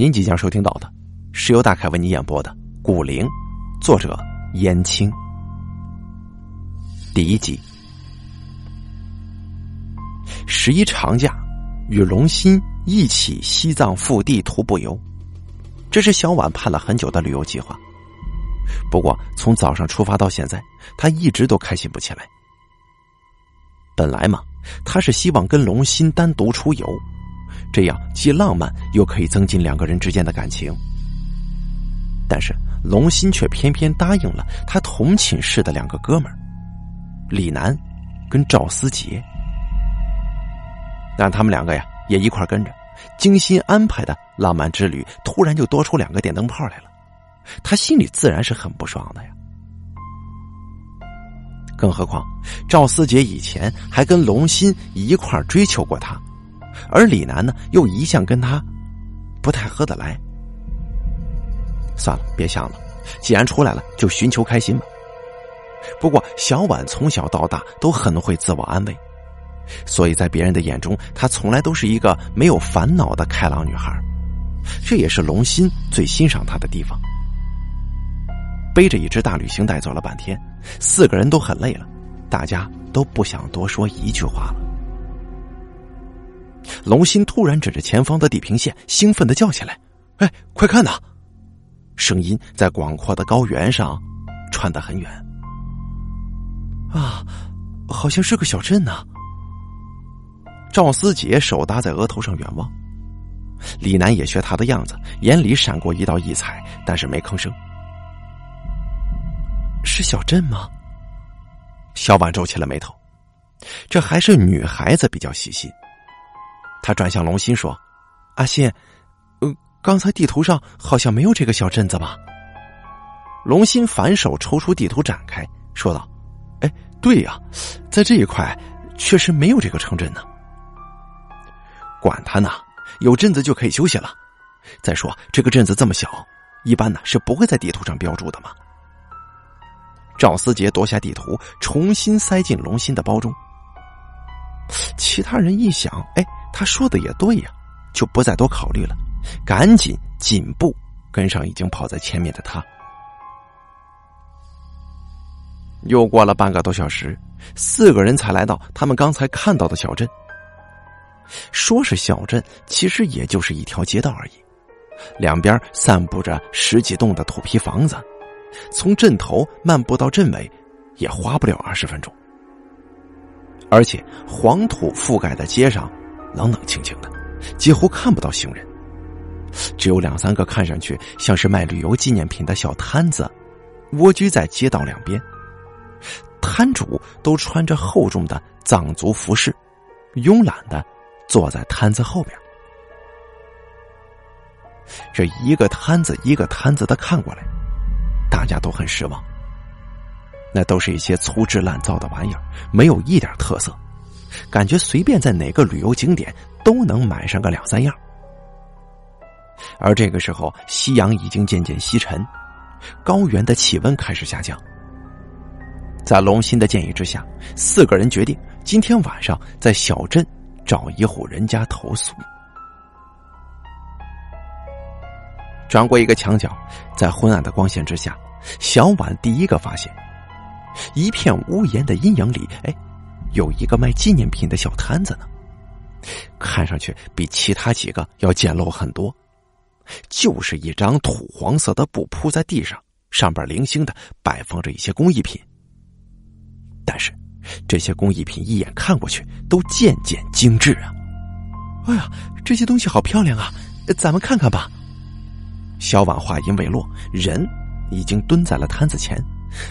您即将收听到的，是由大凯为您演播的《古灵》，作者燕青。第一集，十一长假，与龙心一起西藏腹地徒步游，这是小婉盼了很久的旅游计划。不过，从早上出发到现在，他一直都开心不起来。本来嘛，他是希望跟龙心单独出游。这样既浪漫又可以增进两个人之间的感情，但是龙心却偏偏答应了他同寝室的两个哥们儿李楠跟赵思杰，让他们两个呀也一块跟着，精心安排的浪漫之旅突然就多出两个电灯泡来了，他心里自然是很不爽的呀。更何况赵思杰以前还跟龙心一块追求过他。而李楠呢，又一向跟他不太合得来。算了，别想了，既然出来了，就寻求开心吧。不过小婉从小到大都很会自我安慰，所以在别人的眼中，她从来都是一个没有烦恼的开朗女孩。这也是龙心最欣赏她的地方。背着一只大旅行袋走了半天，四个人都很累了，大家都不想多说一句话了。龙心突然指着前方的地平线，兴奋的叫起来：“哎，快看呐！”声音在广阔的高原上传得很远。啊，好像是个小镇呐！赵思杰手搭在额头上远望，李楠也学他的样子，眼里闪过一道异彩，但是没吭声。是小镇吗？小婉皱起了眉头，这还是女孩子比较细心。他转向龙心说：“阿信，呃，刚才地图上好像没有这个小镇子吧？”龙心反手抽出地图展开，说道：“哎，对呀，在这一块确实没有这个城镇呢。管他呢，有镇子就可以休息了。再说这个镇子这么小，一般呢是不会在地图上标注的嘛。”赵思杰夺下地图，重新塞进龙心的包中。其他人一想，哎。他说的也对呀，就不再多考虑了，赶紧紧步跟上已经跑在前面的他。又过了半个多小时，四个人才来到他们刚才看到的小镇。说是小镇，其实也就是一条街道而已，两边散布着十几栋的土坯房子，从镇头漫步到镇尾，也花不了二十分钟。而且黄土覆盖的街上。冷冷清清的，几乎看不到行人，只有两三个看上去像是卖旅游纪念品的小摊子，蜗居在街道两边。摊主都穿着厚重的藏族服饰，慵懒的坐在摊子后边。这一个摊子一个摊子的看过来，大家都很失望。那都是一些粗制滥造的玩意儿，没有一点特色。感觉随便在哪个旅游景点都能买上个两三样，而这个时候夕阳已经渐渐西沉，高原的气温开始下降。在龙心的建议之下，四个人决定今天晚上在小镇找一户人家投宿。转过一个墙角，在昏暗的光线之下，小婉第一个发现，一片屋檐的阴影里，哎。有一个卖纪念品的小摊子呢，看上去比其他几个要简陋很多，就是一张土黄色的布铺在地上，上边零星的摆放着一些工艺品。但是这些工艺品一眼看过去都渐渐精致啊！哎呀，这些东西好漂亮啊，咱们看看吧。小婉话音未落，人已经蹲在了摊子前。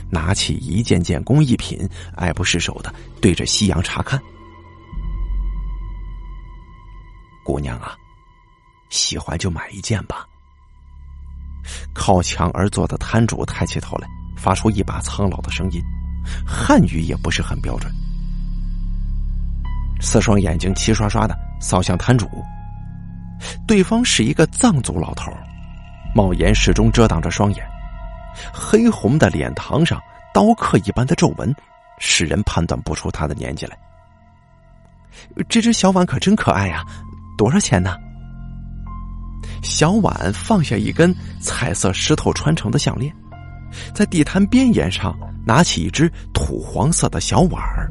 拿起一件件工艺品，爱不释手的对着夕阳查看。姑娘啊，喜欢就买一件吧。靠墙而坐的摊主抬起头来，发出一把苍老的声音，汉语也不是很标准。四双眼睛齐刷刷的扫向摊主，对方是一个藏族老头，帽檐始终遮挡着双眼。黑红的脸膛上刀刻一般的皱纹，使人判断不出他的年纪来。这只小碗可真可爱呀，多少钱呢？小婉放下一根彩色石头穿成的项链，在地摊边沿上拿起一只土黄色的小碗儿。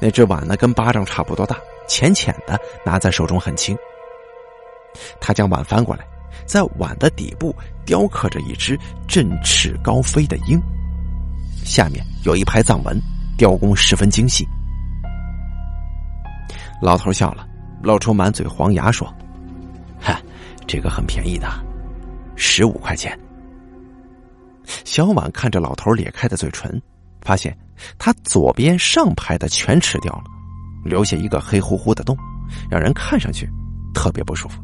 那只碗呢，跟巴掌差不多大，浅浅的，拿在手中很轻。他将碗翻过来，在碗的底部雕刻着一只振翅高飞的鹰，下面有一排藏文，雕工十分精细。老头笑了，露出满嘴黄牙说：“哈，这个很便宜的，十五块钱。”小婉看着老头咧开的嘴唇，发现他左边上排的全吃掉了，留下一个黑乎乎的洞，让人看上去特别不舒服。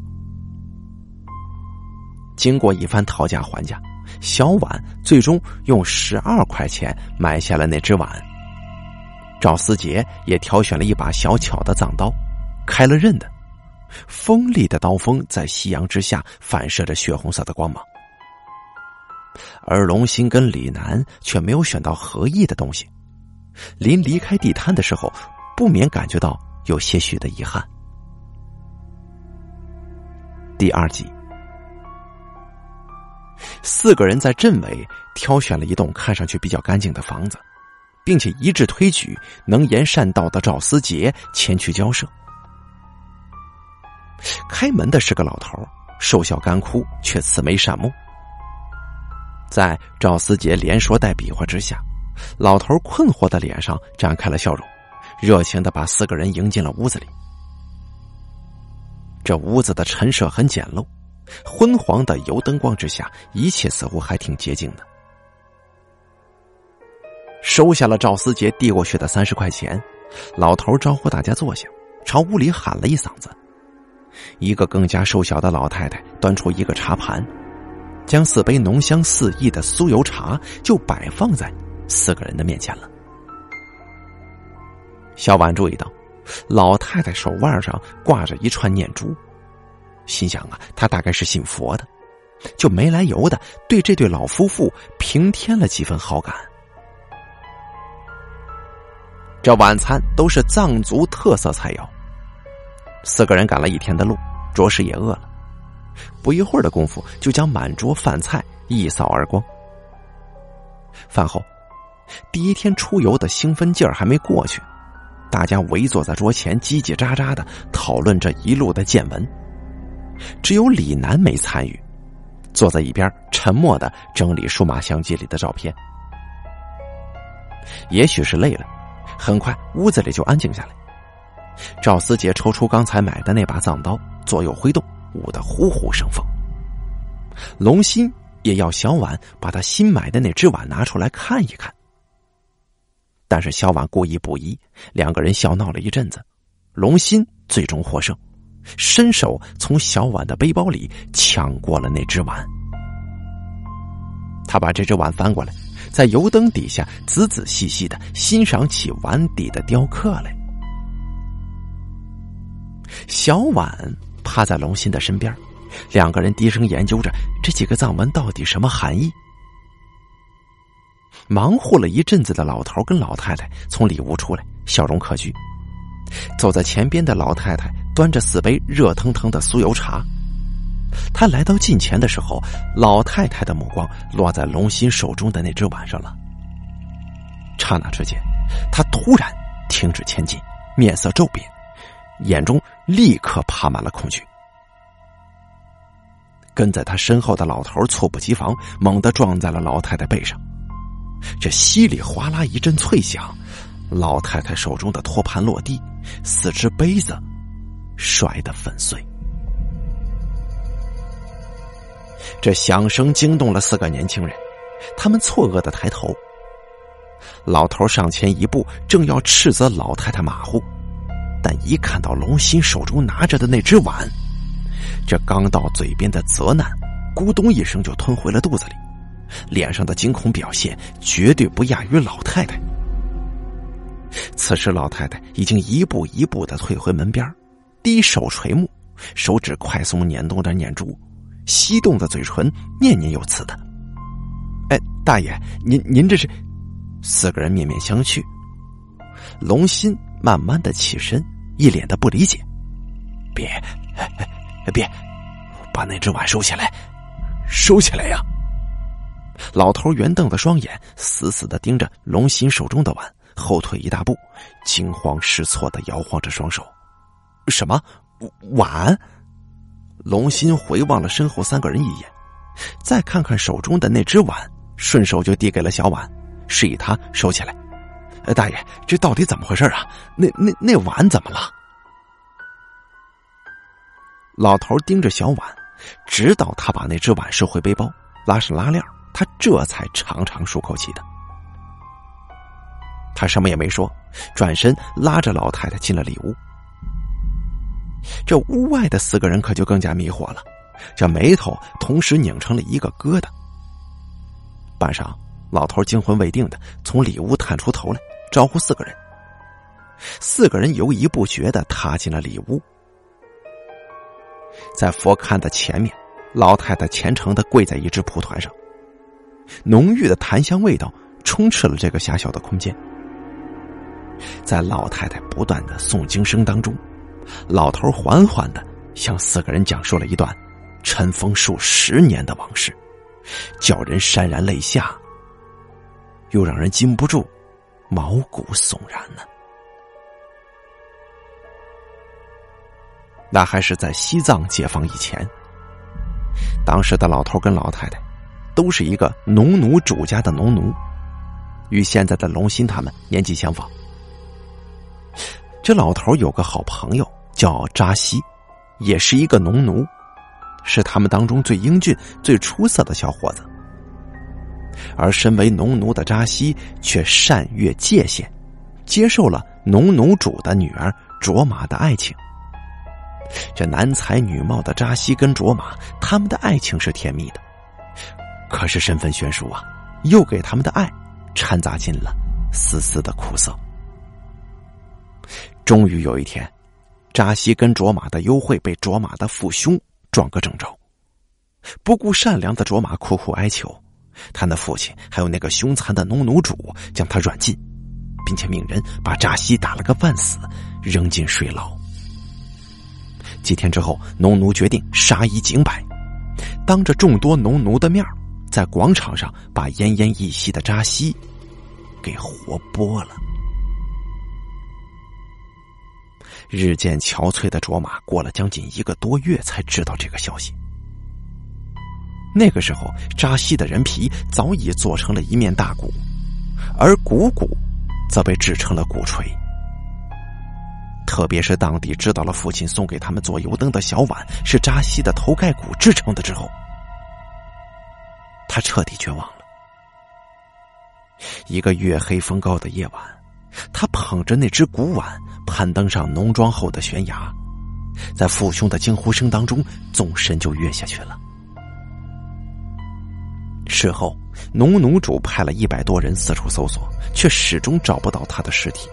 经过一番讨价还价，小婉最终用十二块钱买下了那只碗。赵思杰也挑选了一把小巧的藏刀，开了刃的，锋利的刀锋在夕阳之下反射着血红色的光芒。而龙心跟李楠却没有选到合意的东西，临离开地摊的时候，不免感觉到有些许的遗憾。第二集，四个人在镇委挑选了一栋看上去比较干净的房子。并且一致推举能言善道的赵思杰前去交涉。开门的是个老头，瘦小干枯，却慈眉善目。在赵思杰连说带比划之下，老头困惑的脸上展开了笑容，热情的把四个人迎进了屋子里。这屋子的陈设很简陋，昏黄的油灯光之下，一切似乎还挺洁净的。收下了赵思杰递过去的三十块钱，老头招呼大家坐下，朝屋里喊了一嗓子。一个更加瘦小的老太太端出一个茶盘，将四杯浓香四溢的酥油茶就摆放在四个人的面前了。小婉注意到，老太太手腕上挂着一串念珠，心想啊，他大概是信佛的，就没来由的对这对老夫妇平添了几分好感。这晚餐都是藏族特色菜肴。四个人赶了一天的路，着实也饿了。不一会儿的功夫，就将满桌饭菜一扫而光。饭后，第一天出游的兴奋劲儿还没过去，大家围坐在桌前，叽叽喳喳的讨论这一路的见闻。只有李楠没参与，坐在一边沉默的整理数码相机里的照片。也许是累了。很快，屋子里就安静下来。赵思杰抽出刚才买的那把藏刀，左右挥动，舞得呼呼生风。龙心也要小婉把他新买的那只碗拿出来看一看。但是小婉故意不依，两个人笑闹了一阵子，龙心最终获胜，伸手从小婉的背包里抢过了那只碗。他把这只碗翻过来。在油灯底下，仔仔细细的欣赏起碗底的雕刻来。小婉趴在龙心的身边，两个人低声研究着这几个藏文到底什么含义。忙活了一阵子的老头跟老太太从里屋出来，笑容可掬。走在前边的老太太端着四杯热腾腾的酥油茶。他来到近前的时候，老太太的目光落在龙心手中的那只碗上了。刹那之间，他突然停止前进，面色骤变，眼中立刻爬满了恐惧。跟在他身后的老头猝不及防，猛地撞在了老太太背上。这稀里哗啦一阵脆响，老太太手中的托盘落地，四只杯子摔得粉碎。这响声惊动了四个年轻人，他们错愕的抬头。老头上前一步，正要斥责老太太马虎，但一看到龙心手中拿着的那只碗，这刚到嘴边的责难，咕咚一声就吞回了肚子里，脸上的惊恐表现绝对不亚于老太太。此时，老太太已经一步一步的退回门边，低手垂目，手指快速捻动着念珠。翕动的嘴唇，念念有词的。哎，大爷，您您这是？四个人面面相觑。龙心慢慢的起身，一脸的不理解。别，别，把那只碗收起来，收起来呀！老头圆瞪的双眼死死的盯着龙心手中的碗，后退一大步，惊慌失措的摇晃着双手。什么碗？龙心回望了身后三个人一眼，再看看手中的那只碗，顺手就递给了小婉，示意他收起来。大爷，这到底怎么回事啊？那那那碗怎么了？老头盯着小婉，直到他把那只碗收回背包，拉上拉链，他这才长长舒口气的。他什么也没说，转身拉着老太太进了里屋。这屋外的四个人可就更加迷惑了，这眉头同时拧成了一个疙瘩。半晌，老头惊魂未定的从里屋探出头来，招呼四个人。四个人犹疑不决的踏进了里屋。在佛龛的前面，老太太虔诚的跪在一只蒲团上，浓郁的檀香味道充斥了这个狭小的空间。在老太太不断的诵经声当中。老头缓缓的向四个人讲述了一段尘封数十年的往事，叫人潸然泪下，又让人禁不住毛骨悚然呢。那还是在西藏解放以前，当时的老头跟老太太都是一个农奴主家的农奴，与现在的龙心他们年纪相仿。这老头有个好朋友。叫扎西，也是一个农奴，是他们当中最英俊、最出色的小伙子。而身为农奴的扎西却善越界限，接受了农奴主的女儿卓玛的爱情。这男才女貌的扎西跟卓玛，他们的爱情是甜蜜的，可是身份悬殊啊，又给他们的爱掺杂进了丝丝的苦涩。终于有一天。扎西跟卓玛的幽会被卓玛的父兄撞个正着，不顾善良的卓玛苦苦哀求，他那父亲还有那个凶残的农奴主将他软禁，并且命人把扎西打了个半死，扔进水牢。几天之后，农奴决定杀一儆百，当着众多农奴的面在广场上把奄奄一息的扎西给活剥了。日渐憔悴的卓玛过了将近一个多月才知道这个消息。那个时候，扎西的人皮早已做成了一面大鼓，而鼓鼓则被制成了鼓槌。特别是当地知道了父亲送给他们做油灯的小碗是扎西的头盖骨制成的之后，他彻底绝望了。一个月黑风高的夜晚，他捧着那只古碗。攀登上农庄后的悬崖，在父兄的惊呼声当中，纵身就跃下去了。事后，农奴主派了一百多人四处搜索，却始终找不到他的尸体，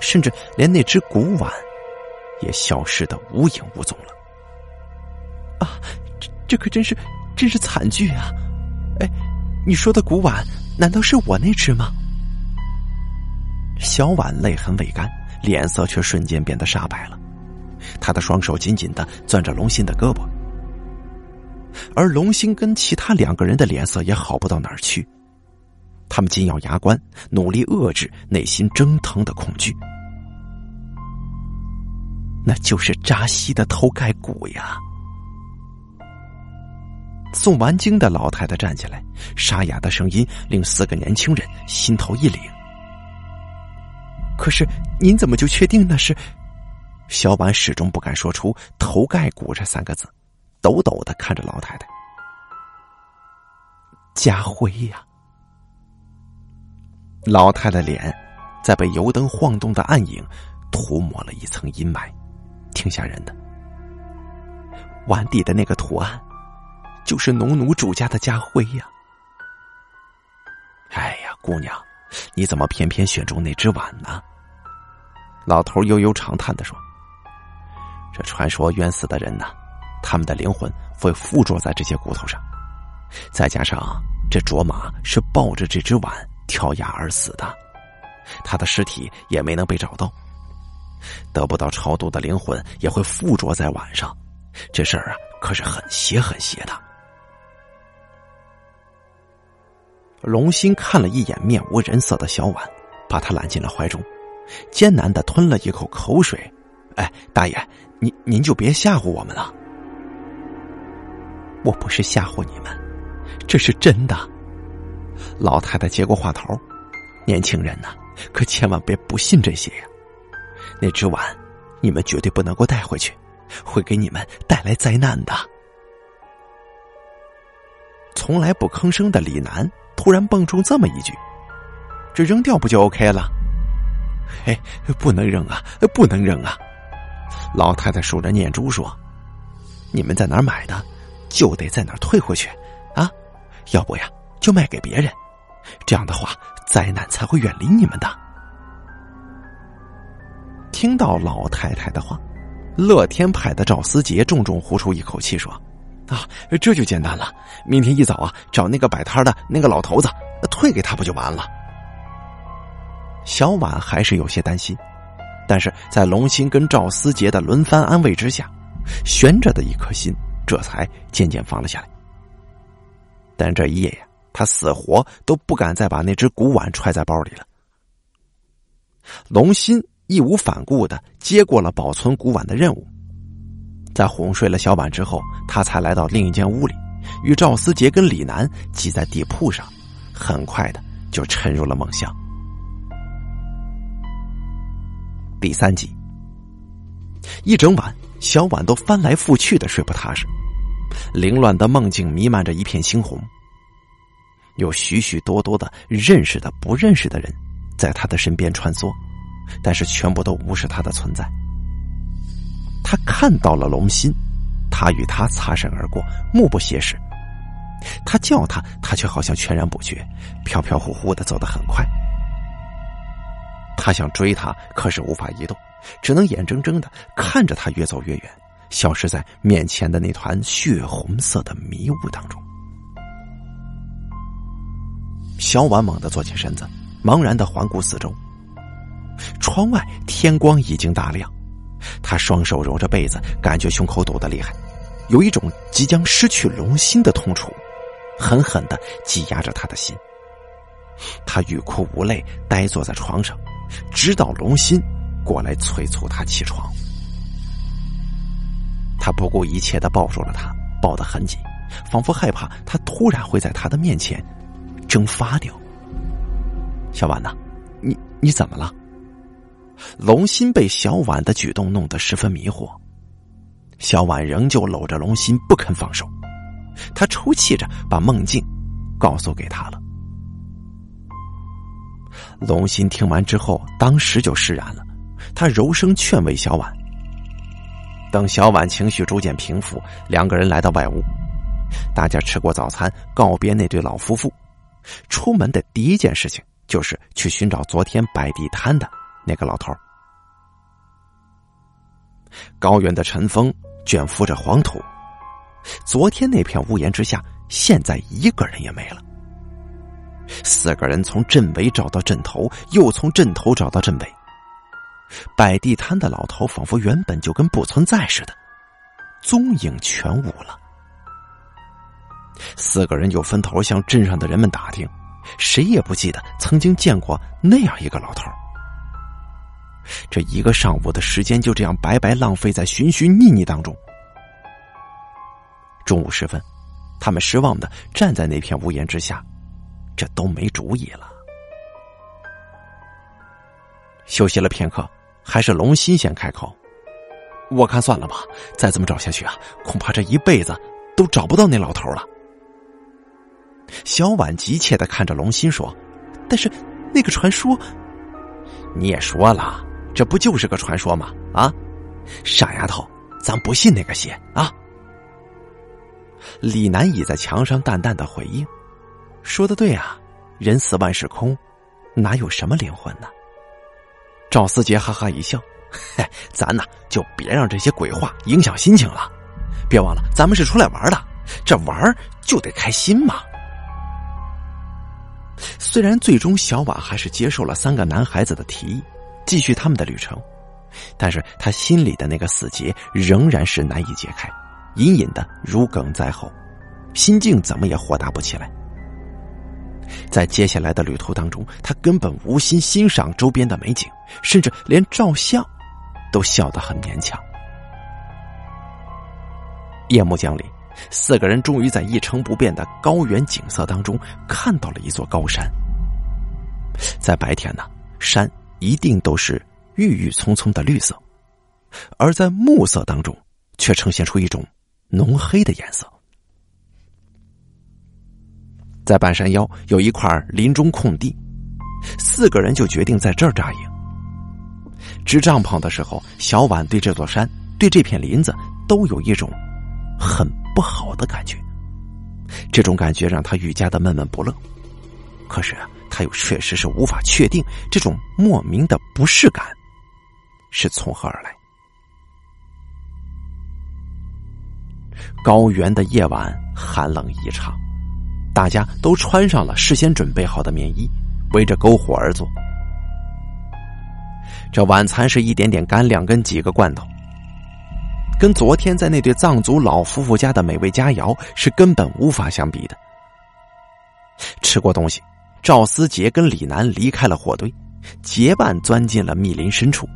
甚至连那只古碗也消失的无影无踪了。啊，这这可真是，真是惨剧啊！哎，你说的古碗，难道是我那只吗？小婉泪痕未干。脸色却瞬间变得煞白了，他的双手紧紧的攥着龙心的胳膊，而龙心跟其他两个人的脸色也好不到哪儿去，他们紧咬牙关，努力遏制内心蒸腾的恐惧。那就是扎西的头盖骨呀！诵完经的老太太站起来，沙哑的声音令四个年轻人心头一凛。可是，您怎么就确定那是？小婉始终不敢说出“头盖骨”这三个字，抖抖的看着老太太。家辉呀！老太太脸在被油灯晃动的暗影涂抹了一层阴霾，挺吓人的。碗底的那个图案，就是农奴主家的家徽呀！哎呀，姑娘，你怎么偏偏选中那只碗呢？老头悠悠长叹的说：“这传说冤死的人呐，他们的灵魂会附着在这些骨头上，再加上这卓玛是抱着这只碗跳崖而死的，他的尸体也没能被找到，得不到超度的灵魂也会附着在碗上，这事儿啊，可是很邪很邪的。龙心看了一眼面无人色的小婉，把他揽进了怀中，艰难的吞了一口口水。哎，大爷，您您就别吓唬我们了。我不是吓唬你们，这是真的。老太太接过话头：“年轻人呐，可千万别不信这些呀。那只碗，你们绝对不能够带回去，会给你们带来灾难的。”从来不吭声的李楠。突然蹦出这么一句：“这扔掉不就 OK 了？”哎，不能扔啊，不能扔啊！老太太数着念珠说：“你们在哪儿买的，就得在哪儿退回去啊！要不呀，就卖给别人。这样的话，灾难才会远离你们的。”听到老太太的话，乐天派的赵思杰重重呼出一口气说。啊，这就简单了。明天一早啊，找那个摆摊的那个老头子退给他不就完了？小婉还是有些担心，但是在龙心跟赵思杰的轮番安慰之下，悬着的一颗心这才渐渐放了下来。但这一夜呀，他死活都不敢再把那只古碗揣在包里了。龙心义无反顾的接过了保存古碗的任务。在哄睡了小婉之后，他才来到另一间屋里，与赵思杰跟李楠挤在地铺上，很快的就沉入了梦乡。第三集，一整晚，小婉都翻来覆去的睡不踏实，凌乱的梦境弥漫着一片猩红，有许许多多的认识的、不认识的人在他的身边穿梭，但是全部都无视他的存在。他看到了龙心，他与他擦身而过，目不斜视。他叫他，他却好像全然不觉，飘飘忽忽的走得很快。他想追他，可是无法移动，只能眼睁睁的看着他越走越远，消失在面前的那团血红色的迷雾当中。小婉猛地坐起身子，茫然的环顾四周。窗外天光已经大亮。他双手揉着被子，感觉胸口堵得厉害，有一种即将失去龙心的痛楚，狠狠的挤压着他的心。他欲哭无泪，呆坐在床上，直到龙心过来催促他起床。他不顾一切的抱住了他，抱得很紧，仿佛害怕他突然会在他的面前蒸发掉。小婉呐，你你怎么了？龙心被小婉的举动弄得十分迷惑，小婉仍旧搂着龙心不肯放手，他抽泣着把梦境告诉给他了。龙心听完之后，当时就释然了，他柔声劝慰小婉。等小婉情绪逐渐平复，两个人来到外屋，大家吃过早餐，告别那对老夫妇，出门的第一件事情就是去寻找昨天摆地摊的。那个老头高原的晨风卷拂着黄土，昨天那片屋檐之下，现在一个人也没了。四个人从镇尾找到镇头，又从镇头找到镇尾。摆地摊的老头仿佛原本就跟不存在似的，踪影全无了。四个人又分头向镇上的人们打听，谁也不记得曾经见过那样一个老头。这一个上午的时间就这样白白浪费在寻寻觅觅当中。中午时分，他们失望的站在那片屋檐之下，这都没主意了。休息了片刻，还是龙心先开口：“我看算了吧，再这么找下去啊，恐怕这一辈子都找不到那老头了。”小婉急切的看着龙心说：“但是那个传说，你也说了。”这不就是个传说吗？啊，傻丫头，咱不信那个邪啊！李楠倚在墙上淡淡的回应：“说的对啊，人死万事空，哪有什么灵魂呢？”赵思杰哈哈一笑：“嘿，咱呐就别让这些鬼话影响心情了。别忘了，咱们是出来玩的，这玩就得开心嘛。”虽然最终小婉还是接受了三个男孩子的提议。继续他们的旅程，但是他心里的那个死结仍然是难以解开，隐隐的如鲠在喉，心境怎么也豁达不起来。在接下来的旅途当中，他根本无心欣赏周边的美景，甚至连照相都笑得很勉强。夜幕降临，四个人终于在一成不变的高原景色当中看到了一座高山。在白天呢，山一定都是郁郁葱葱的绿色，而在暮色当中，却呈现出一种浓黑的颜色。在半山腰有一块林中空地，四个人就决定在这儿扎营。支帐篷的时候，小婉对这座山、对这片林子都有一种。很不好的感觉，这种感觉让他愈加的闷闷不乐。可是啊，他又确实是无法确定这种莫名的不适感是从何而来。高原的夜晚寒冷异常，大家都穿上了事先准备好的棉衣，围着篝火而坐。这晚餐是一点点干粮跟几个罐头。跟昨天在那对藏族老夫妇家的美味佳肴是根本无法相比的。吃过东西，赵思杰跟李楠离开了火堆，结伴钻进了密林深处。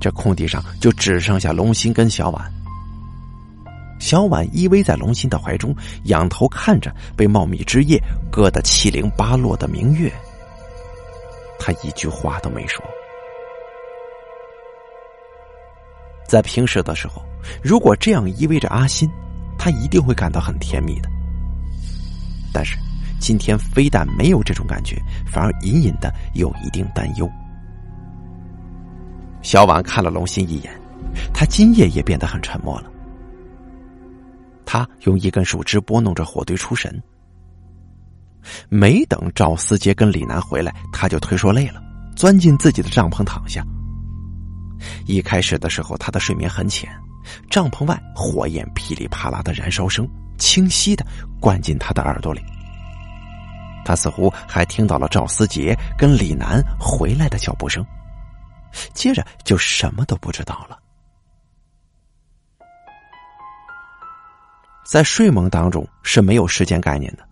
这空地上就只剩下龙心跟小婉。小婉依偎在龙心的怀中，仰头看着被茂密枝叶割得七零八落的明月，他一句话都没说。在平时的时候，如果这样依偎着阿欣，他一定会感到很甜蜜的。但是今天非但没有这种感觉，反而隐隐的有一定担忧。小婉看了龙心一眼，他今夜也变得很沉默了。他用一根树枝拨弄着火堆出神。没等赵思杰跟李楠回来，他就推说累了，钻进自己的帐篷躺下。一开始的时候，他的睡眠很浅，帐篷外火焰噼里啪啦的燃烧声清晰的灌进他的耳朵里。他似乎还听到了赵思杰跟李楠回来的脚步声，接着就什么都不知道了。在睡梦当中是没有时间概念的，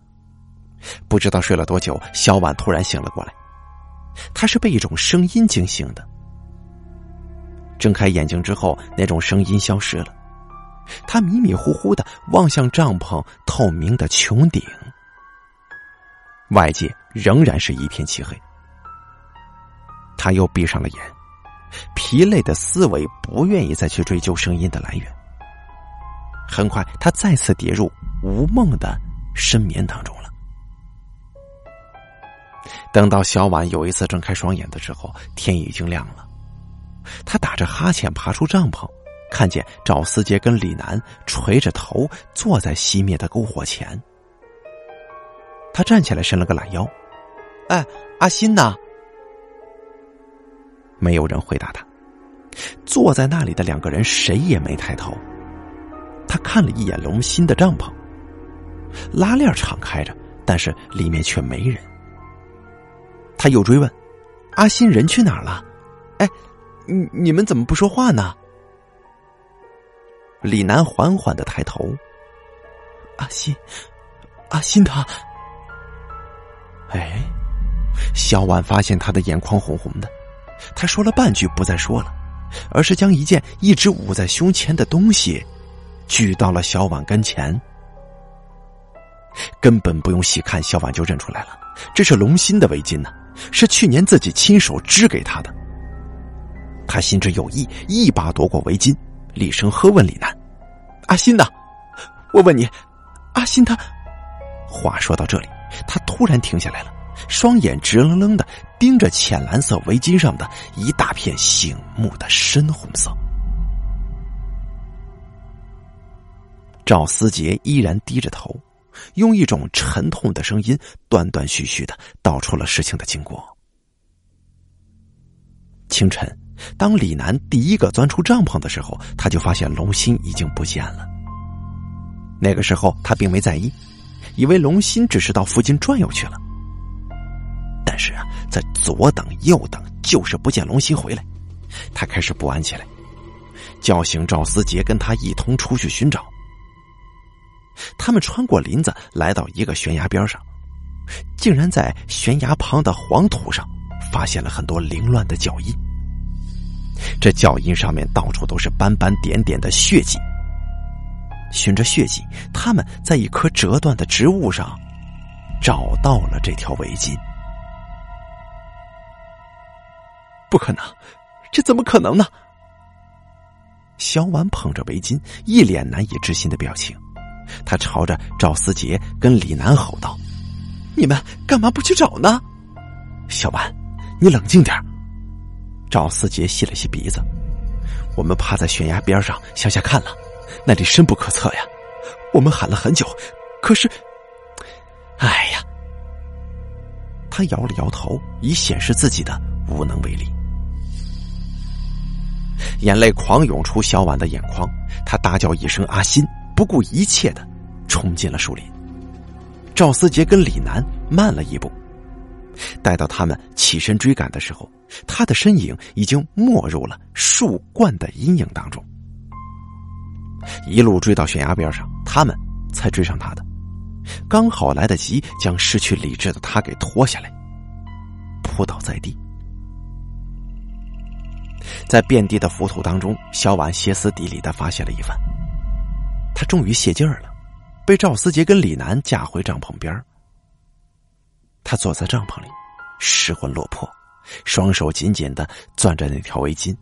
不知道睡了多久，小婉突然醒了过来，她是被一种声音惊醒的。睁开眼睛之后，那种声音消失了。他迷迷糊糊的望向帐篷透明的穹顶，外界仍然是一片漆黑。他又闭上了眼，疲累的思维不愿意再去追究声音的来源。很快，他再次跌入无梦的深眠当中了。等到小婉有一次睁开双眼的时候，天已经亮了。他打着哈欠爬出帐篷，看见赵思杰跟李楠垂着头坐在熄灭的篝火前。他站起来伸了个懒腰，“哎，阿新呢？”没有人回答他。坐在那里的两个人谁也没抬头。他看了一眼龙心的帐篷，拉链敞开着，但是里面却没人。他又追问：“阿新人去哪儿了？”哎。你你们怎么不说话呢？李楠缓缓的抬头。阿新，阿新他，哎，小婉发现他的眼眶红红的，他说了半句不再说了，而是将一件一直捂在胸前的东西举到了小婉跟前，根本不用细看，小婉就认出来了，这是龙心的围巾呢，是去年自己亲手织给他的。他心知有意，一把夺过围巾，厉声喝问李楠：“阿心呢？我问你，阿心他……”话说到这里，他突然停下来了，双眼直愣愣的盯着浅蓝色围巾上的一大片醒目的深红色。赵思杰依然低着头，用一种沉痛的声音断断续续的道出了事情的经过。清晨。当李楠第一个钻出帐篷的时候，他就发现龙心已经不见了。那个时候他并没在意，以为龙心只是到附近转悠去了。但是啊，在左等右等，就是不见龙心回来，他开始不安起来。叫醒赵思杰，跟他一同出去寻找。他们穿过林子，来到一个悬崖边上，竟然在悬崖旁的黄土上发现了很多凌乱的脚印。这脚印上面到处都是斑斑点点的血迹。循着血迹，他们在一棵折断的植物上找到了这条围巾。不可能，这怎么可能呢？小婉捧着围巾，一脸难以置信的表情。他朝着赵思杰跟李楠吼道：“你们干嘛不去找呢？”小婉，你冷静点赵思杰吸了吸鼻子：“我们趴在悬崖边上向下看了，那里深不可测呀。我们喊了很久，可是……哎呀！”他摇了摇头，以显示自己的无能为力。眼泪狂涌出小婉的眼眶，他大叫一声：“阿新！”不顾一切的冲进了树林。赵思杰跟李楠慢了一步，待到他们起身追赶的时候，他的身影已经没入了树冠的阴影当中。一路追到悬崖边上，他们才追上他的，刚好来得及将失去理智的他给拖下来，扑倒在地。在遍地的浮土当中，小婉歇斯底里的发泄了一番。他终于泄劲儿了，被赵思杰跟李楠架回帐篷边他坐在帐篷里，失魂落魄，双手紧紧的攥着那条围巾，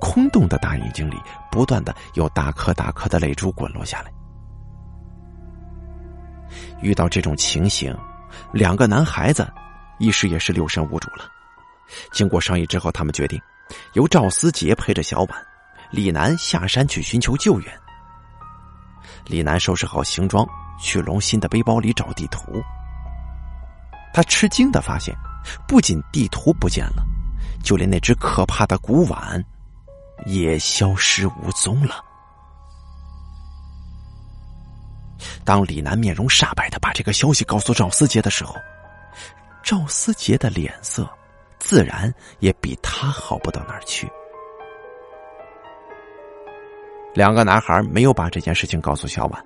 空洞的大眼睛里不断的有大颗大颗的泪珠滚落下来。遇到这种情形，两个男孩子一时也是六神无主了。经过商议之后，他们决定由赵思杰陪着小婉，李楠下山去寻求救援。李楠收拾好行装，去龙鑫的背包里找地图。他吃惊的发现，不仅地图不见了，就连那只可怕的古碗也消失无踪了。当李楠面容煞白的把这个消息告诉赵思杰的时候，赵思杰的脸色自然也比他好不到哪儿去。两个男孩没有把这件事情告诉小婉。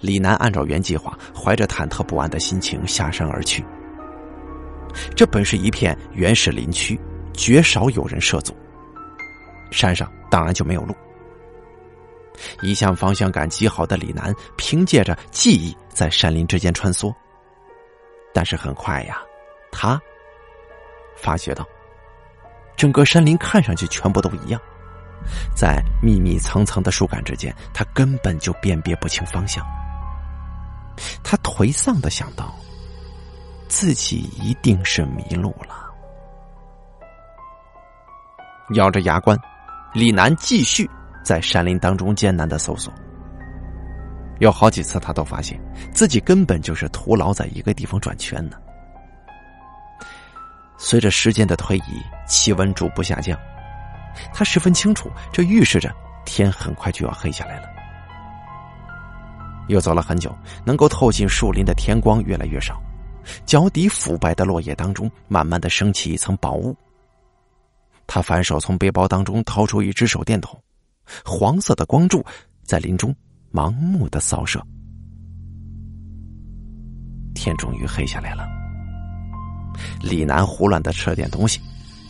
李楠按照原计划，怀着忐忑不安的心情下山而去。这本是一片原始林区，绝少有人涉足。山上当然就没有路。一向方向感极好的李楠，凭借着记忆在山林之间穿梭。但是很快呀，他发觉到，整个山林看上去全部都一样。在密密层层的树干之间，他根本就辨别不清方向。他颓丧的想到，自己一定是迷路了。咬着牙关，李楠继续在山林当中艰难的搜索。有好几次，他都发现自己根本就是徒劳在一个地方转圈呢。随着时间的推移，气温逐步下降。他十分清楚，这预示着天很快就要黑下来了。又走了很久，能够透进树林的天光越来越少，脚底腐败的落叶当中，慢慢的升起一层薄雾。他反手从背包当中掏出一只手电筒，黄色的光柱在林中盲目的扫射。天终于黑下来了。李楠胡乱的吃了点东西，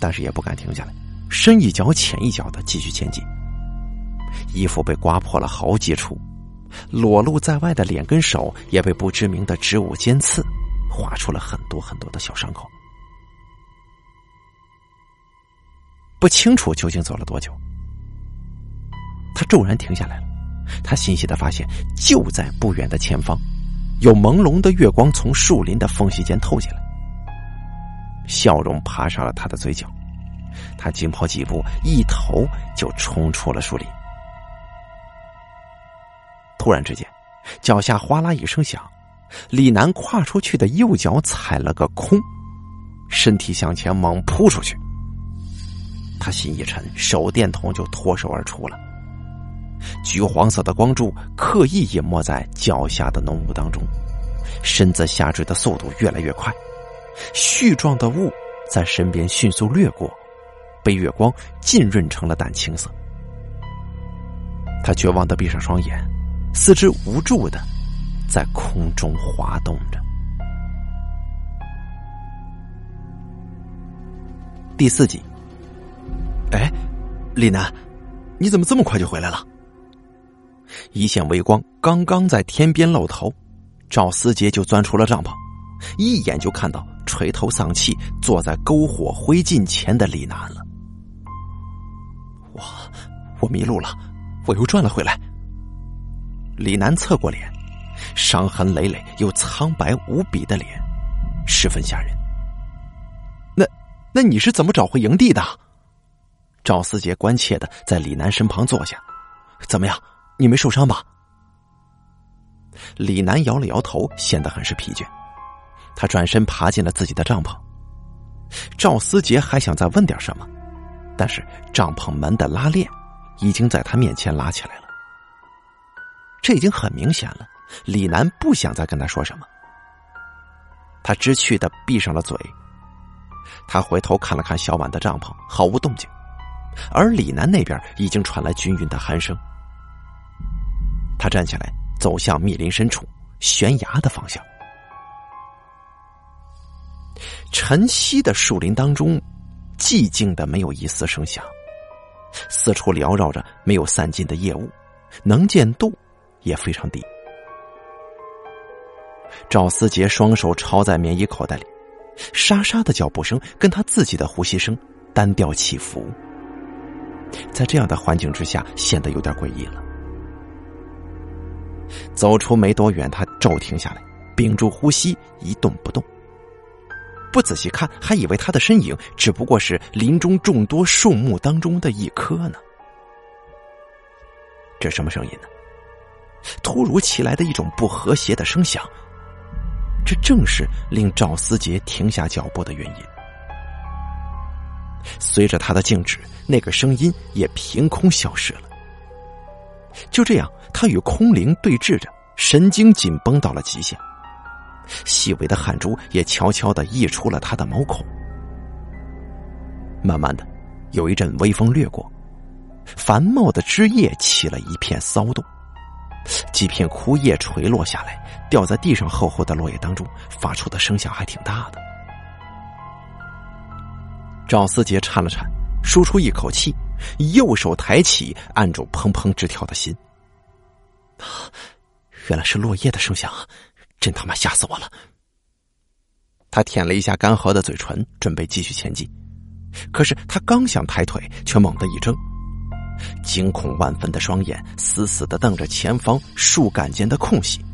但是也不敢停下来。深一脚浅一脚的继续前进，衣服被刮破了好几处，裸露在外的脸跟手也被不知名的植物尖刺划出了很多很多的小伤口。不清楚究竟走了多久，他骤然停下来了。他欣喜的发现，就在不远的前方，有朦胧的月光从树林的缝隙间透进来，笑容爬上了他的嘴角。他紧跑几步，一头就冲出了树林。突然之间，脚下哗啦一声响，李楠跨出去的右脚踩了个空，身体向前猛扑出去。他心一沉，手电筒就脱手而出了。橘黄色的光柱刻意隐没在脚下的浓雾当中，身子下坠的速度越来越快，絮状的雾在身边迅速掠过。被月光浸润成了淡青色，他绝望的闭上双眼，四肢无助的在空中滑动着。第四集，哎，李楠，你怎么这么快就回来了？一线微光刚刚在天边露头，赵思杰就钻出了帐篷，一眼就看到垂头丧气坐在篝火灰烬前的李楠了。我，迷路了，我又转了回来。李楠侧过脸，伤痕累累又苍白无比的脸，十分吓人。那那你是怎么找回营地的？赵思杰关切的在李楠身旁坐下，怎么样？你没受伤吧？李楠摇了摇头，显得很是疲倦。他转身爬进了自己的帐篷。赵思杰还想再问点什么，但是帐篷门的拉链已经在他面前拉起来了。这已经很明显了，李楠不想再跟他说什么。他知趣的闭上了嘴。他回头看了看小婉的帐篷，毫无动静，而李楠那边已经传来均匀的鼾声。他站起来，走向密林深处悬崖的方向。晨曦的树林当中，寂静的没有一丝声响，四处缭绕着没有散尽的夜雾，能见度也非常低。赵思杰双手抄在棉衣口袋里。沙沙的脚步声跟他自己的呼吸声单调起伏，在这样的环境之下显得有点诡异了。走出没多远，他骤停下来，屏住呼吸，一动不动。不仔细看，还以为他的身影只不过是林中众多树木当中的一棵呢。这什么声音呢？突如其来的一种不和谐的声响。这正是令赵思杰停下脚步的原因。随着他的静止，那个声音也凭空消失了。就这样，他与空灵对峙着，神经紧绷到了极限，细微的汗珠也悄悄的溢出了他的毛孔。慢慢的，有一阵微风掠过，繁茂的枝叶起了一片骚动。几片枯叶垂落下来，掉在地上厚厚的落叶当中，发出的声响还挺大的。赵思杰颤了颤，舒出一口气，右手抬起，按住砰砰直跳的心。原来是落叶的声响，真他妈吓死我了！他舔了一下干涸的嘴唇，准备继续前进，可是他刚想抬腿，却猛地一怔。惊恐万分的双眼死死的瞪着前方树干间的空隙，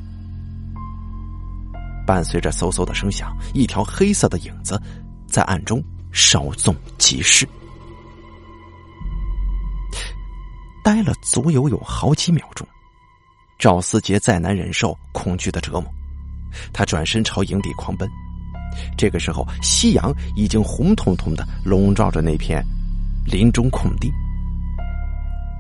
伴随着嗖嗖的声响，一条黑色的影子在暗中稍纵即逝。待了足有有好几秒钟，赵思杰再难忍受恐惧的折磨，他转身朝营地狂奔。这个时候，夕阳已经红彤彤的笼罩着那片林中空地。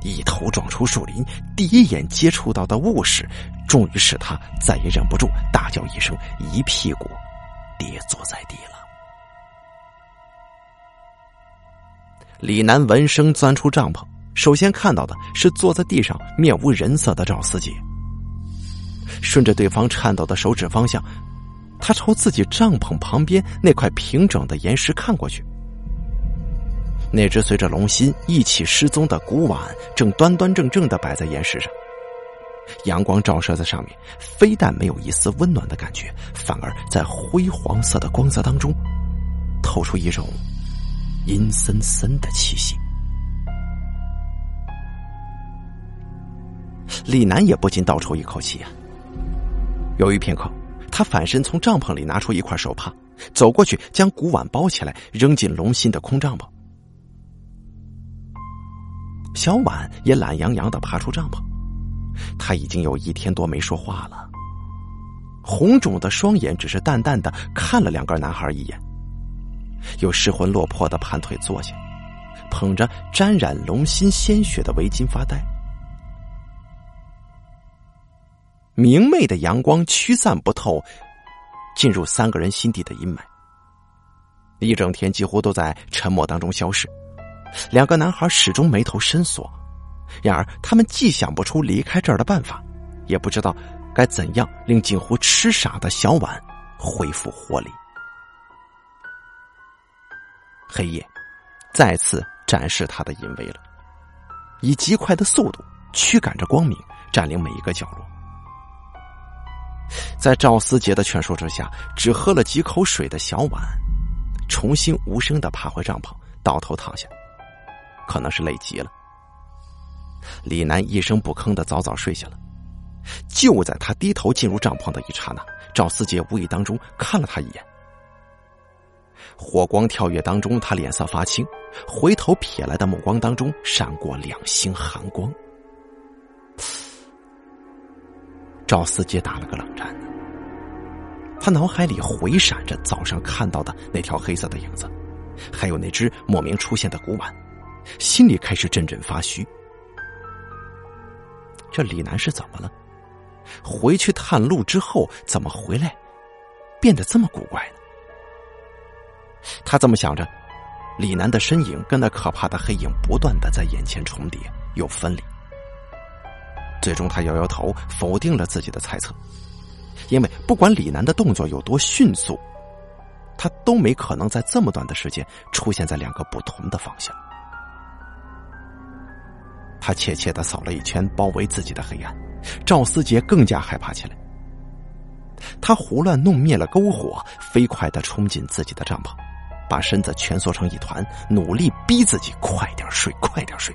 一头撞出树林，第一眼接触到的雾时，终于使他再也忍不住，大叫一声，一屁股跌坐在地了。李楠闻声钻出帐篷，首先看到的是坐在地上面无人色的赵思杰。顺着对方颤抖的手指方向，他朝自己帐篷旁边那块平整的岩石看过去。那只随着龙心一起失踪的古碗，正端端正正的摆在岩石上。阳光照射在上面，非但没有一丝温暖的感觉，反而在灰黄色的光泽当中，透出一种阴森森的气息。李楠也不禁倒抽一口气啊！犹豫片刻，他反身从帐篷里拿出一块手帕，走过去将古碗包起来，扔进龙心的空帐篷。小婉也懒洋洋的爬出帐篷，他已经有一天多没说话了。红肿的双眼只是淡淡的看了两个男孩一眼，又失魂落魄的盘腿坐下，捧着沾染龙心鲜血的围巾发呆。明媚的阳光驱散不透，进入三个人心底的阴霾。一整天几乎都在沉默当中消失。两个男孩始终眉头深锁，然而他们既想不出离开这儿的办法，也不知道该怎样令近乎痴傻的小婉恢复活力。黑夜再次展示他的淫威了，以极快的速度驱赶着光明，占领每一个角落。在赵思杰的劝说之下，只喝了几口水的小婉，重新无声的爬回帐篷，倒头躺下，可能是累极了。李楠一声不吭的早早睡下了。就在他低头进入帐篷的一刹那，赵思杰无意当中看了他一眼。火光跳跃当中，他脸色发青，回头瞥来的目光当中闪过两星寒光。赵思杰打了个冷战，他脑海里回闪着早上看到的那条黑色的影子，还有那只莫名出现的古碗，心里开始阵阵发虚。这李楠是怎么了？回去探路之后怎么回来，变得这么古怪呢？他这么想着，李楠的身影跟那可怕的黑影不断的在眼前重叠又分离。最终，他摇摇头，否定了自己的猜测，因为不管李楠的动作有多迅速，他都没可能在这么短的时间出现在两个不同的方向。他怯怯的扫了一圈包围自己的黑暗，赵思杰更加害怕起来。他胡乱弄灭了篝火，飞快的冲进自己的帐篷，把身子蜷缩成一团，努力逼自己快点睡，快点睡。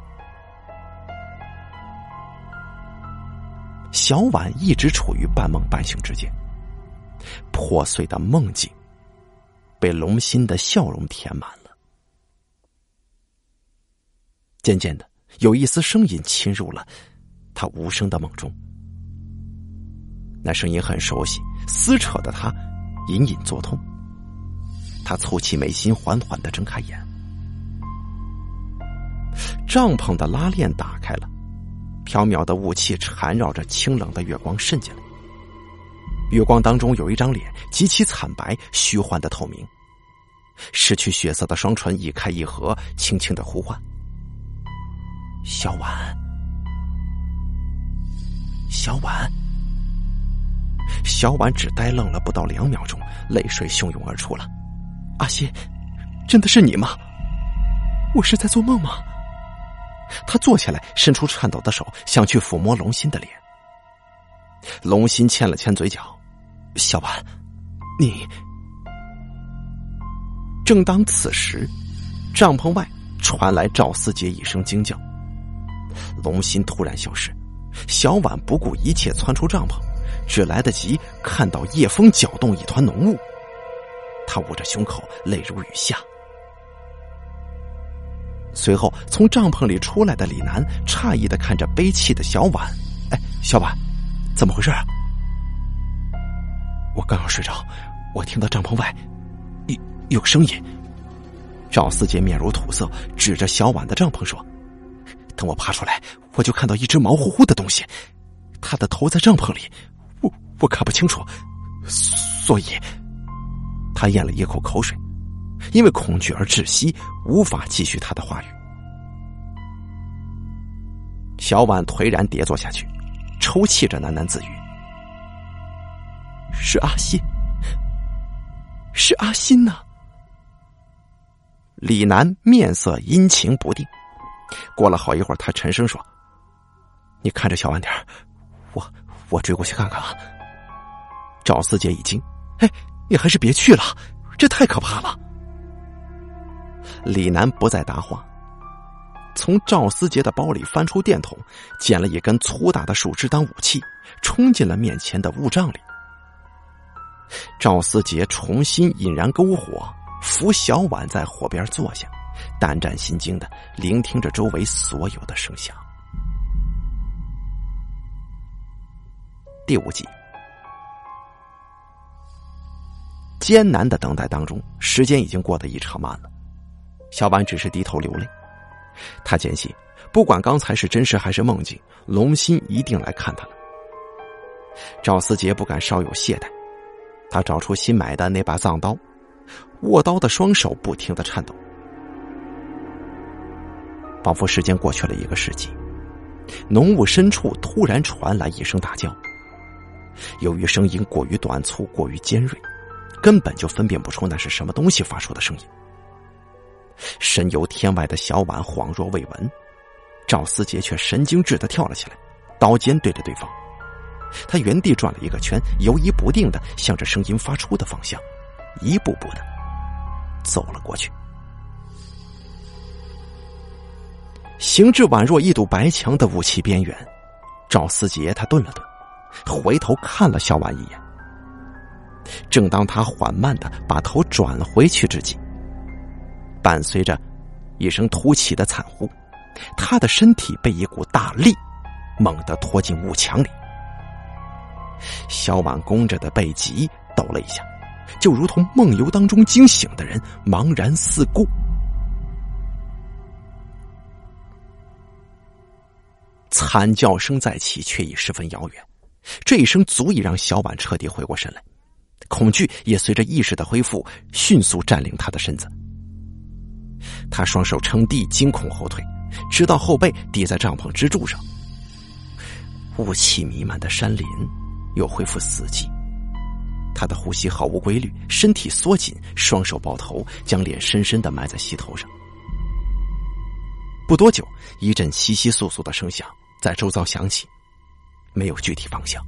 小婉一直处于半梦半醒之间，破碎的梦境被龙心的笑容填满了。渐渐的，有一丝声音侵入了他无声的梦中。那声音很熟悉，撕扯的他隐隐作痛。他蹙起眉心，缓缓的睁开眼。帐篷的拉链打开了。缥缈的雾气缠绕着清冷的月光渗进来，月光当中有一张脸极其惨白、虚幻的透明，失去血色的双唇一开一合，轻轻的呼唤：“小婉，小婉。”小婉只呆愣了不到两秒钟，泪水汹涌而出了。“阿西，真的是你吗？我是在做梦吗？”他坐起来，伸出颤抖的手，想去抚摸龙心的脸。龙心牵了牵嘴角：“小婉，你……”正当此时，帐篷外传来赵思杰一声惊叫。龙心突然消失，小婉不顾一切窜出帐篷，只来得及看到夜风搅动一团浓雾。他捂着胸口，泪如雨下。随后，从帐篷里出来的李楠诧异的看着悲泣的小婉：“哎，小婉，怎么回事啊？”我刚要睡着，我听到帐篷外有有声音。赵思杰面如土色，指着小婉的帐篷说：“等我爬出来，我就看到一只毛乎乎的东西，他的头在帐篷里，我我看不清楚，所以……”他咽了一口口水。因为恐惧而窒息，无法继续他的话语。小婉颓然跌坐下去，抽泣着喃喃自语：“是阿信，是阿信呐。”李楠面色阴晴不定。过了好一会儿，他沉声说：“你看着小婉点我我追过去看看啊。”赵思杰一惊：“哎，你还是别去了，这太可怕了。”李楠不再答话，从赵思杰的包里翻出电筒，捡了一根粗大的树枝当武器，冲进了面前的雾帐里。赵思杰重新引燃篝火，扶小婉在火边坐下，胆战心惊的聆听着周围所有的声响。第五集，艰难的等待当中，时间已经过得异常慢了。小婉只是低头流泪，他坚信，不管刚才是真实还是梦境，龙心一定来看他了。赵思杰不敢稍有懈怠，他找出新买的那把藏刀，握刀的双手不停的颤抖，仿佛时间过去了一个世纪，浓雾深处突然传来一声大叫。由于声音过于短促、过于尖锐，根本就分辨不出那是什么东西发出的声音。身游天外的小婉恍若未闻，赵思杰却神经质的跳了起来，刀尖对着对方。他原地转了一个圈，游移不定的向着声音发出的方向，一步步的走了过去。行至宛若一堵白墙的雾气边缘，赵思杰他顿了顿，回头看了小婉一眼。正当他缓慢的把头转回去之际，伴随着一声突起的惨呼，他的身体被一股大力猛地拖进雾墙里。小婉弓着的背脊抖了一下，就如同梦游当中惊醒的人，茫然四顾。惨叫声再起，却已十分遥远。这一声足以让小婉彻底回过神来，恐惧也随着意识的恢复，迅速占领他的身子。他双手撑地，惊恐后退，直到后背抵在帐篷支柱上。雾气弥漫的山林又恢复死寂。他的呼吸毫无规律，身体缩紧，双手抱头，将脸深深的埋在膝头上。不多久，一阵窸窸窣窣的声响。在周遭响起，没有具体方向。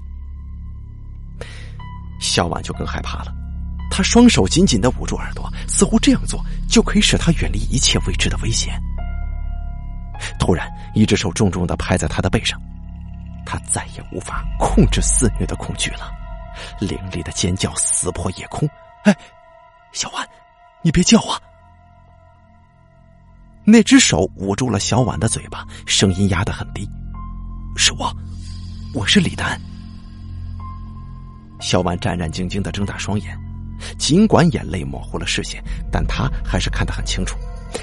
小婉就更害怕了，他双手紧紧的捂住耳朵，似乎这样做就可以使他远离一切未知的危险。突然，一只手重重的拍在他的背上，他再也无法控制肆虐的恐惧了，凌厉的尖叫撕破夜空。哎，小婉，你别叫啊！那只手捂住了小婉的嘴巴，声音压得很低。是我，我是李丹。小婉战战兢兢的睁大双眼，尽管眼泪模糊了视线，但他还是看得很清楚，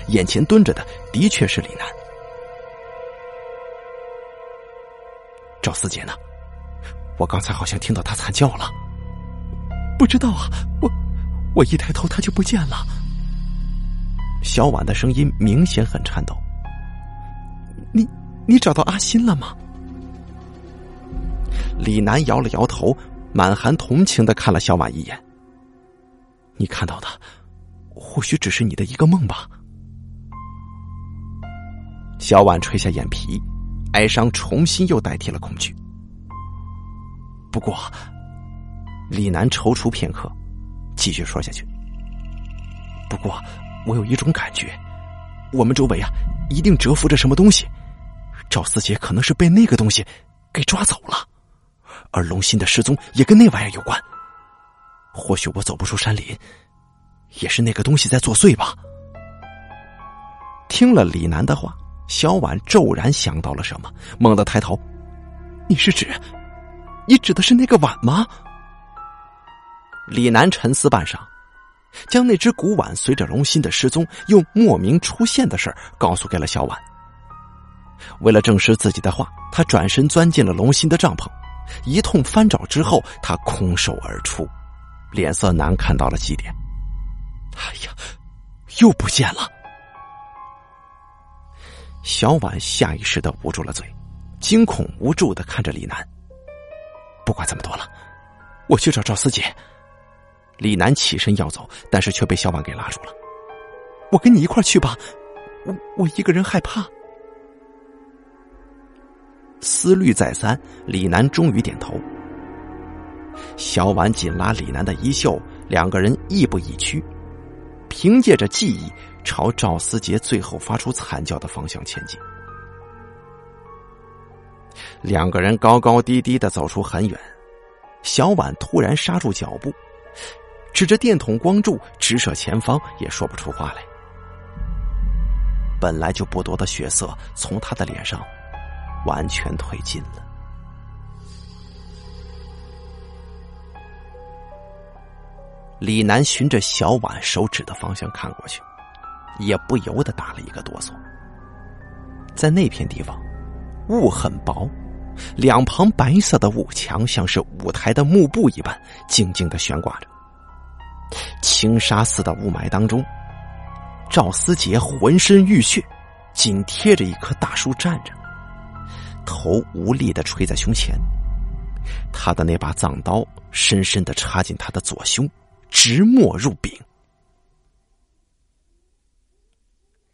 眼前蹲着的的确是李楠。赵四姐呢？我刚才好像听到她惨叫了。不知道啊，我我一抬头她就不见了。小婉的声音明显很颤抖。你你找到阿欣了吗？李楠摇了摇头，满含同情的看了小婉一眼。你看到的，或许只是你的一个梦吧。小婉垂下眼皮，哀伤重新又代替了恐惧。不过，李楠踌躇片刻，继续说下去。不过，我有一种感觉，我们周围啊，一定蛰伏着什么东西。赵四杰可能是被那个东西给抓走了。而龙心的失踪也跟那玩意儿有关。或许我走不出山林，也是那个东西在作祟吧。听了李楠的话，小婉骤然想到了什么，猛地抬头：“你是指，你指的是那个碗吗？”李楠沉思半晌，将那只古碗随着龙心的失踪又莫名出现的事告诉给了小婉。为了证实自己的话，他转身钻进了龙心的帐篷。一通翻找之后，他空手而出，脸色难看到了极点。哎呀，又不见了！小婉下意识的捂住了嘴，惊恐无助的看着李楠。不管这么多了，我去找赵思杰。李楠起身要走，但是却被小婉给拉住了。我跟你一块去吧，我我一个人害怕。思虑再三，李楠终于点头。小婉紧拉李楠的衣袖，两个人亦步亦趋，凭借着记忆朝赵思杰最后发出惨叫的方向前进。两个人高高低低的走出很远，小婉突然刹住脚步，指着电筒光柱直射前方，也说不出话来。本来就不多的血色从他的脸上。完全褪尽了。李楠循着小婉手指的方向看过去，也不由得打了一个哆嗦。在那片地方，雾很薄，两旁白色的雾墙像是舞台的幕布一般，静静的悬挂着。青纱似的雾霾当中，赵思杰浑身浴血，紧贴着一棵大树站着。头无力的垂在胸前。他的那把藏刀深深的插进他的左胸，直没入柄。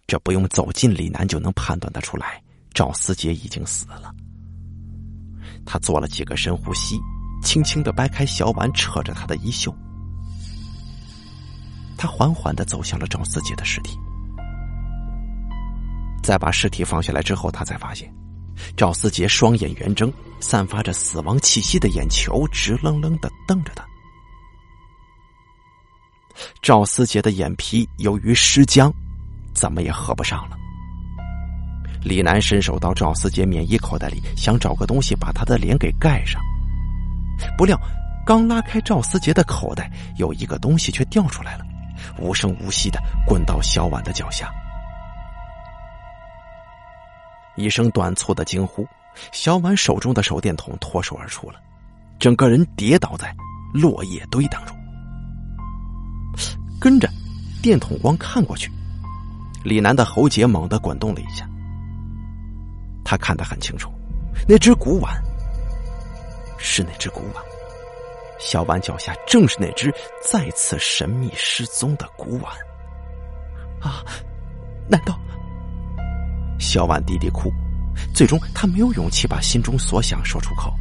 这不用走近李楠就能判断得出来，赵思杰已经死了。他做了几个深呼吸，轻轻的掰开小碗，扯着他的衣袖。他缓缓的走向了赵思杰的尸体。在把尸体放下来之后，他才发现，赵思杰双眼圆睁，散发着死亡气息的眼球直愣愣的瞪着他。赵思杰的眼皮由于失浆。怎么也合不上了。李楠伸手到赵思杰棉衣口袋里，想找个东西把他的脸给盖上。不料，刚拉开赵思杰的口袋，有一个东西却掉出来了，无声无息的滚到小婉的脚下。一声短促的惊呼，小婉手中的手电筒脱手而出了，整个人跌倒在落叶堆当中。跟着，电筒光看过去。李楠的喉结猛地滚动了一下，他看得很清楚，那只古碗是那只古碗，小婉脚下正是那只再次神秘失踪的古碗。啊，难道？小婉低低哭，最终他没有勇气把心中所想说出口。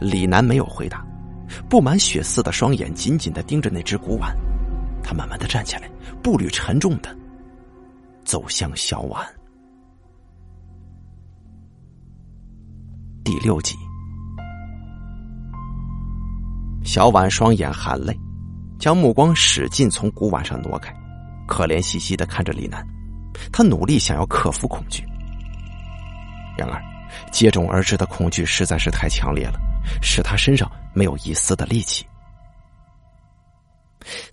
李楠没有回答，布满血丝的双眼紧紧的盯着那只古碗。他慢慢的站起来，步履沉重的走向小婉。第六集，小婉双眼含泪，将目光使劲从古碗上挪开，可怜兮兮的看着李楠。他努力想要克服恐惧，然而接踵而至的恐惧实在是太强烈了，使他身上没有一丝的力气。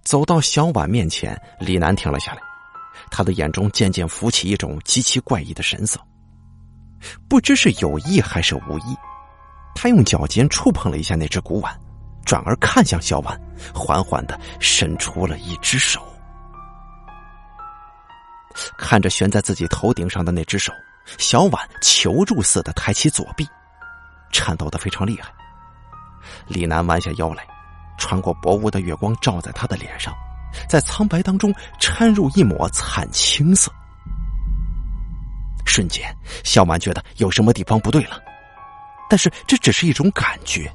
走到小婉面前，李楠停了下来，他的眼中渐渐浮起一种极其怪异的神色。不知是有意还是无意，他用脚尖触碰了一下那只古碗，转而看向小婉，缓缓的伸出了一只手。看着悬在自己头顶上的那只手，小婉求助似的抬起左臂，颤抖的非常厉害。李楠弯下腰来。穿过薄雾的月光照在他的脸上，在苍白当中掺入一抹惨青色。瞬间，小满觉得有什么地方不对了，但是这只是一种感觉，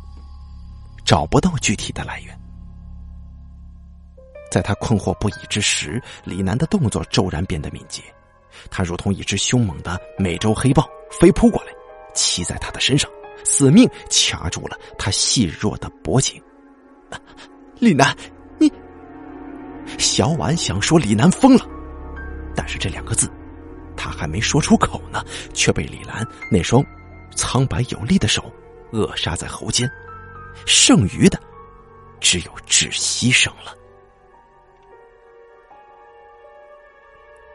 找不到具体的来源。在他困惑不已之时，李楠的动作骤然变得敏捷，他如同一只凶猛的美洲黑豹飞扑过来，骑在他的身上，死命掐住了他细弱的脖颈。李楠，你小婉想说李楠疯了，但是这两个字，他还没说出口呢，却被李兰那双苍白有力的手扼杀在喉间，剩余的只有窒息声了。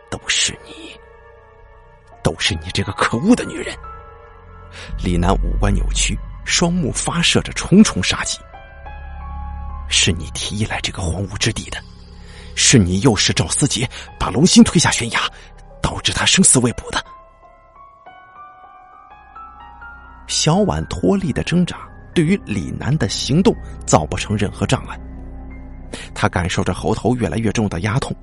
都是你，都是你这个可恶的女人！李楠五官扭曲，双目发射着重重杀机。是你提议来这个荒芜之地的，是你诱使赵思杰把龙心推下悬崖，导致他生死未卜的。小婉脱力的挣扎，对于李楠的行动造不成任何障碍。他感受着喉头越来越重的压痛，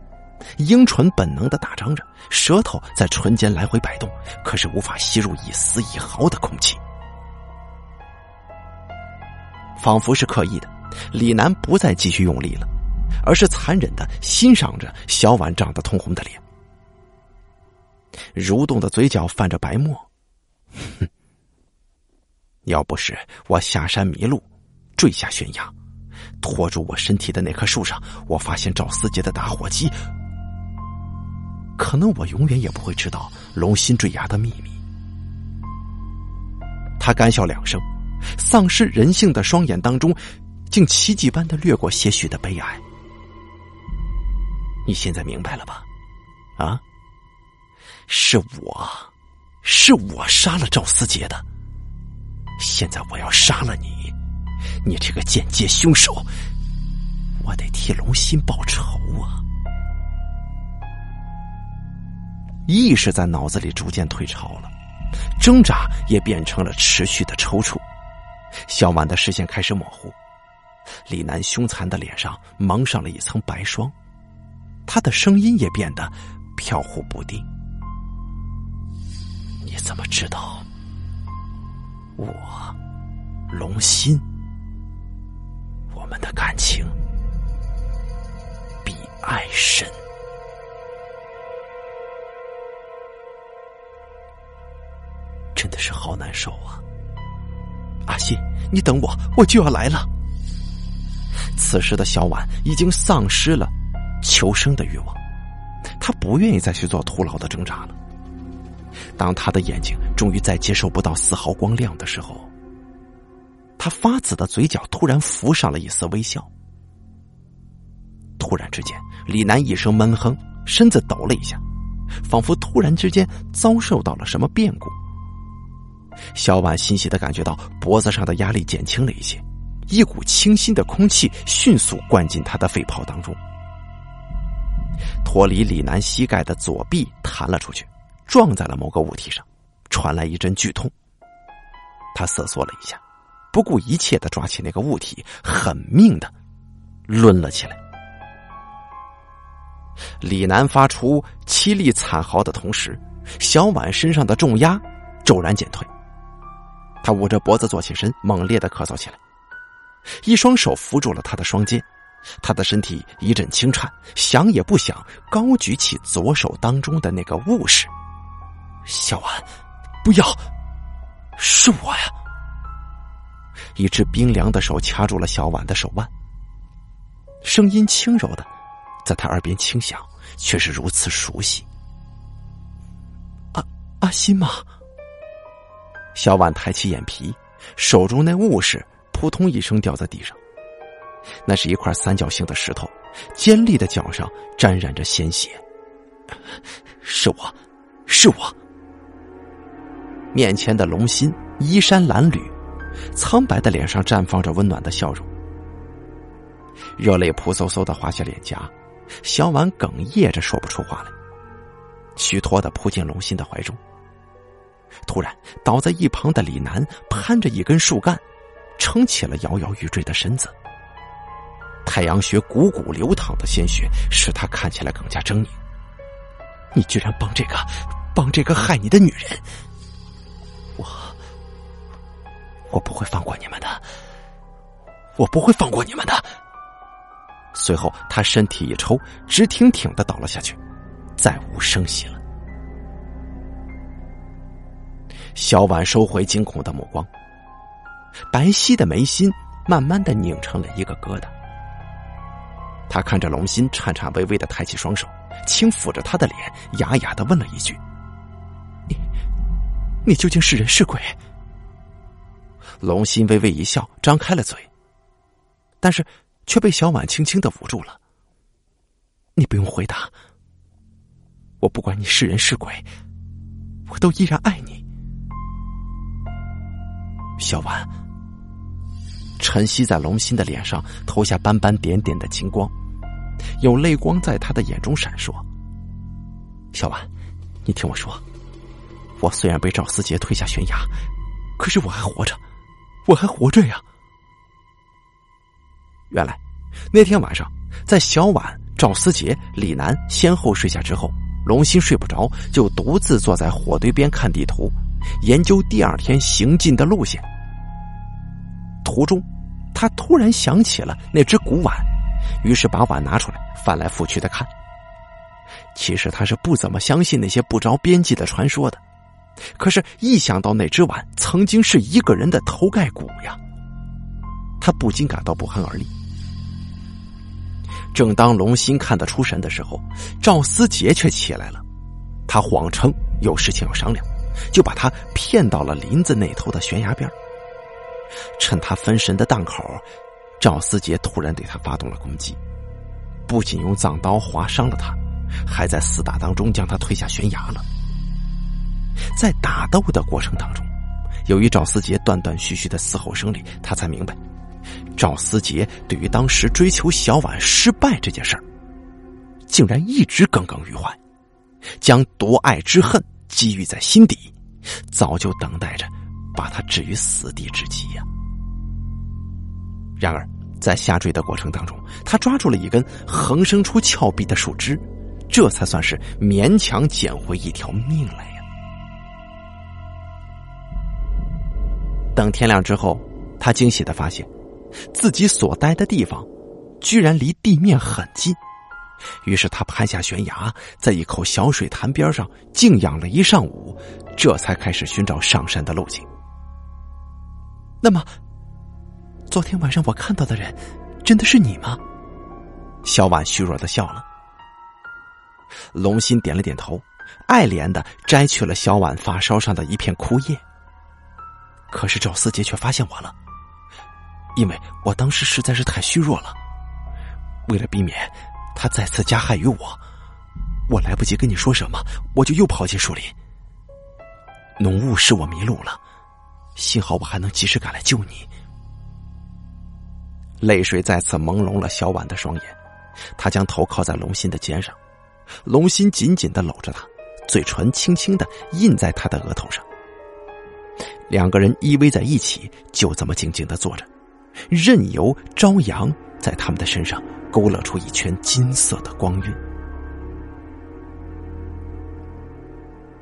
樱唇本能的大张着，舌头在唇间来回摆动，可是无法吸入一丝一毫的空气，仿佛是刻意的。李楠不再继续用力了，而是残忍的欣赏着小婉涨得通红的脸，蠕动的嘴角泛着白沫。哼，要不是我下山迷路，坠下悬崖，拖住我身体的那棵树上，我发现赵思杰的打火机，可能我永远也不会知道龙心坠崖的秘密。他干笑两声，丧失人性的双眼当中。竟奇迹般的掠过些许的悲哀。你现在明白了吧？啊，是我，是我杀了赵思杰的。现在我要杀了你，你这个间接凶手，我得替龙心报仇啊！意识在脑子里逐渐退潮了，挣扎也变成了持续的抽搐。小婉的视线开始模糊，李楠凶残的脸上蒙上了一层白霜，他的声音也变得飘忽不定。你怎么知道我龙心？我们的感情比爱深，真的是好难受啊！阿信，你等我，我就要来了。此时的小婉已经丧失了求生的欲望，她不愿意再去做徒劳的挣扎了。当他的眼睛终于再接受不到丝毫光亮的时候，他发紫的嘴角突然浮上了一丝微笑。突然之间，李楠一声闷哼，身子抖了一下，仿佛突然之间遭受到了什么变故。小婉欣喜的感觉到脖子上的压力减轻了一些，一股清新的空气迅速灌进他的肺泡当中，脱离李楠膝盖的左臂弹了出去。撞在了某个物体上，传来一阵剧痛。他瑟缩了一下，不顾一切的抓起那个物体，狠命的抡了起来。李楠发出凄厉惨嚎的同时，小婉身上的重压骤然减退。他捂着脖子坐起身，猛烈的咳嗽起来，一双手扶住了他的双肩，他的身体一阵轻颤，想也不想，高举起左手当中的那个物事。小婉，不要！是我呀！一只冰凉的手掐住了小婉的手腕，声音轻柔的，在他耳边轻响，却是如此熟悉。阿阿心吗？小婉抬起眼皮，手中那物事扑通一声掉在地上，那是一块三角形的石头，尖利的角上沾染着鲜血。是我，是我。面前的龙心衣衫褴褛，苍白的脸上绽放着温暖的笑容，热泪扑簌簌的滑下脸颊，小婉哽咽着说不出话来，虚脱的扑进龙心的怀中。突然，倒在一旁的李楠攀着一根树干，撑起了摇摇欲坠的身子。太阳穴汩汩流淌的鲜血使他看起来更加狰狞。你居然帮这个，帮这个害你的女人！我，我不会放过你们的，我不会放过你们的。随后，他身体一抽，直挺挺的倒了下去，再无声息了。小婉收回惊恐的目光，白皙的眉心慢慢的拧成了一个疙瘩。他看着龙心，颤颤巍巍的抬起双手，轻抚着他的脸，哑哑的问了一句。你你究竟是人是鬼？龙心微微一笑，张开了嘴，但是却被小婉轻轻的捂住了。你不用回答，我不管你是人是鬼，我都依然爱你。小婉，晨曦在龙心的脸上投下斑斑点点的金光，有泪光在他的眼中闪烁。小婉，你听我说。我虽然被赵思杰推下悬崖，可是我还活着，我还活着呀！原来那天晚上，在小婉、赵思杰、李楠先后睡下之后，龙心睡不着，就独自坐在火堆边看地图，研究第二天行进的路线。途中，他突然想起了那只古碗，于是把碗拿出来，翻来覆去的看。其实他是不怎么相信那些不着边际的传说的。可是，一想到那只碗曾经是一个人的头盖骨呀，他不禁感到不寒而栗。正当龙心看得出神的时候，赵思杰却起来了。他谎称有事情要商量，就把他骗到了林子那头的悬崖边。趁他分神的档口，赵思杰突然对他发动了攻击，不仅用藏刀划伤了他，还在厮打当中将他推下悬崖了。在打斗的过程当中，由于赵思杰断断续续的嘶吼声里，他才明白，赵思杰对于当时追求小婉失败这件事儿，竟然一直耿耿于怀，将夺爱之恨积郁在心底，早就等待着把他置于死地之际呀。然而，在下坠的过程当中，他抓住了一根横生出峭壁的树枝，这才算是勉强捡回一条命来呀。等天亮之后，他惊喜的发现，自己所待的地方，居然离地面很近。于是他攀下悬崖，在一口小水潭边上静养了一上午，这才开始寻找上山的路径。那么，昨天晚上我看到的人，真的是你吗？小婉虚弱的笑了。龙心点了点头，爱怜的摘去了小婉发梢上的一片枯叶。可是赵四杰却发现我了，因为我当时实在是太虚弱了，为了避免。他再次加害于我，我来不及跟你说什么，我就又跑进树林。浓雾使我迷路了，幸好我还能及时赶来救你。泪水再次朦胧了小婉的双眼，他将头靠在龙心的肩上，龙心紧紧的搂着她，嘴唇轻轻的印在她的额头上。两个人依偎在一起，就这么静静的坐着，任由朝阳在他们的身上。勾勒出一圈金色的光晕。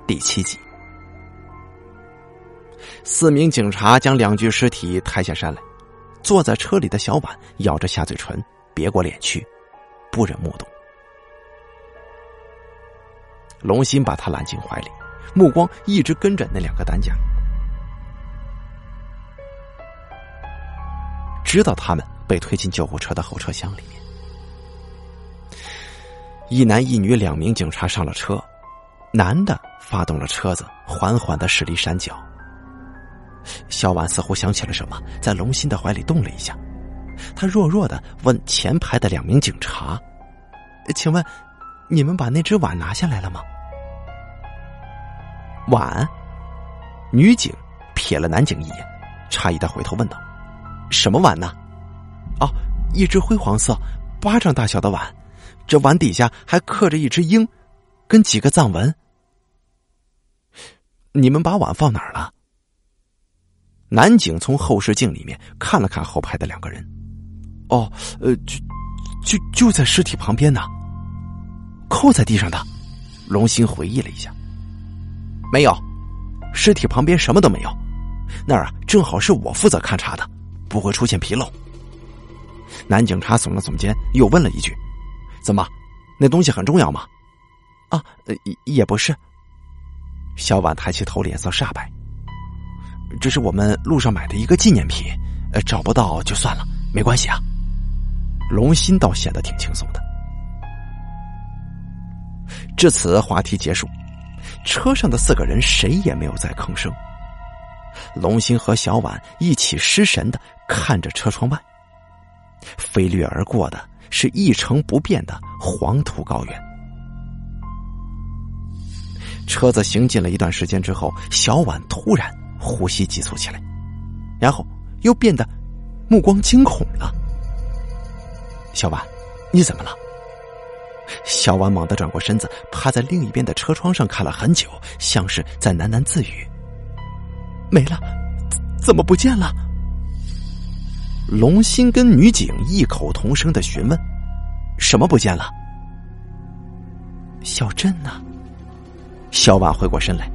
第七集，四名警察将两具尸体抬下山来，坐在车里的小婉咬着下嘴唇，别过脸去，不忍目睹。龙心把他揽进怀里，目光一直跟着那两个担架，直到他们被推进救护车的后车厢里面。一男一女两名警察上了车，男的发动了车子，缓缓的驶离山脚。小婉似乎想起了什么，在龙心的怀里动了一下，他弱弱的问前排的两名警察：“请问，你们把那只碗拿下来了吗？”碗，女警瞥了男警一眼，诧异的回头问道：“什么碗呢？”“哦，一只灰黄色、巴掌大小的碗。”这碗底下还刻着一只鹰，跟几个藏文。你们把碗放哪儿了？男警从后视镜里面看了看后排的两个人。哦，呃，就就就在尸体旁边呢，扣在地上的。龙心回忆了一下，没有，尸体旁边什么都没有。那儿啊，正好是我负责勘察的，不会出现纰漏。男警察耸了耸肩，又问了一句。怎么，那东西很重要吗？啊，也也不是。小婉抬起头，脸色煞白。这是我们路上买的一个纪念品，呃，找不到就算了，没关系啊。龙心倒显得挺轻松的。至此，话题结束。车上的四个人谁也没有再吭声。龙心和小婉一起失神的看着车窗外，飞掠而过的。是一成不变的黄土高原。车子行进了一段时间之后，小婉突然呼吸急促起来，然后又变得目光惊恐了。小婉，你怎么了？小婉猛地转过身子，趴在另一边的车窗上看了很久，像是在喃喃自语：“没了，怎么不见了？”龙心跟女警异口同声的询问：“什么不见了？”小镇呢？小婉回过身来，